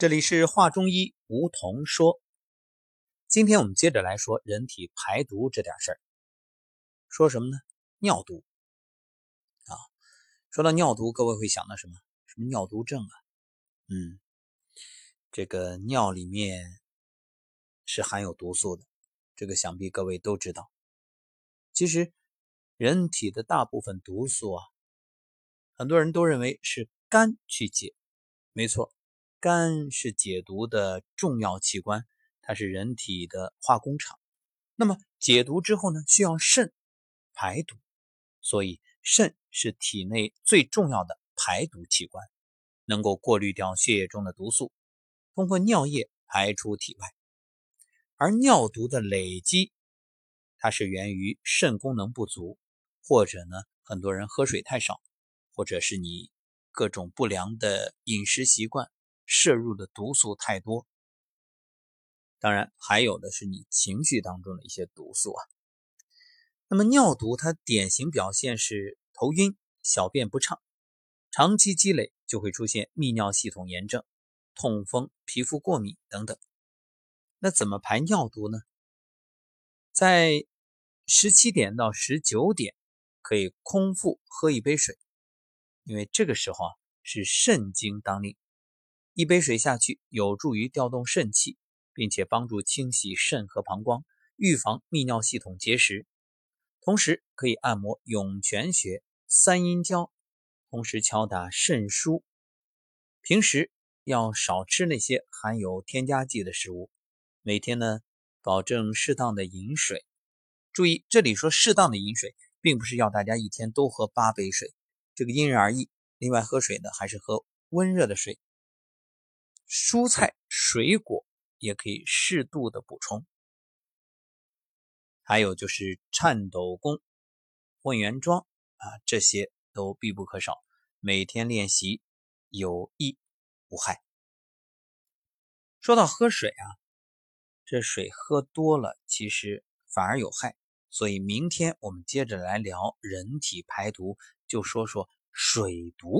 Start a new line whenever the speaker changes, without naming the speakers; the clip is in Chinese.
这里是华中医吴桐说，今天我们接着来说人体排毒这点事儿。说什么呢？尿毒啊！说到尿毒，各位会想到什么？什么尿毒症啊？嗯，这个尿里面是含有毒素的，这个想必各位都知道。其实人体的大部分毒素啊，很多人都认为是肝去解，没错。肝是解毒的重要器官，它是人体的化工厂。那么解毒之后呢，需要肾排毒，所以肾是体内最重要的排毒器官，能够过滤掉血液中的毒素，通过尿液排出体外。而尿毒的累积，它是源于肾功能不足，或者呢，很多人喝水太少，或者是你各种不良的饮食习惯。摄入的毒素太多，当然还有的是你情绪当中的一些毒素啊。那么尿毒它典型表现是头晕、小便不畅，长期积累就会出现泌尿系统炎症、痛风、皮肤过敏等等。那怎么排尿毒呢？在十七点到十九点可以空腹喝一杯水，因为这个时候啊是肾经当令。一杯水下去，有助于调动肾气，并且帮助清洗肾和膀胱，预防泌尿系统结石。同时可以按摩涌泉穴、三阴交，同时敲打肾腧。平时要少吃那些含有添加剂的食物，每天呢保证适当的饮水。注意，这里说适当的饮水，并不是要大家一天都喝八杯水，这个因人而异。另外，喝水呢还是喝温热的水。蔬菜、水果也可以适度的补充，还有就是颤抖功、混元桩啊，这些都必不可少。每天练习有益无害。说到喝水啊，这水喝多了其实反而有害，所以明天我们接着来聊人体排毒，就说说水毒。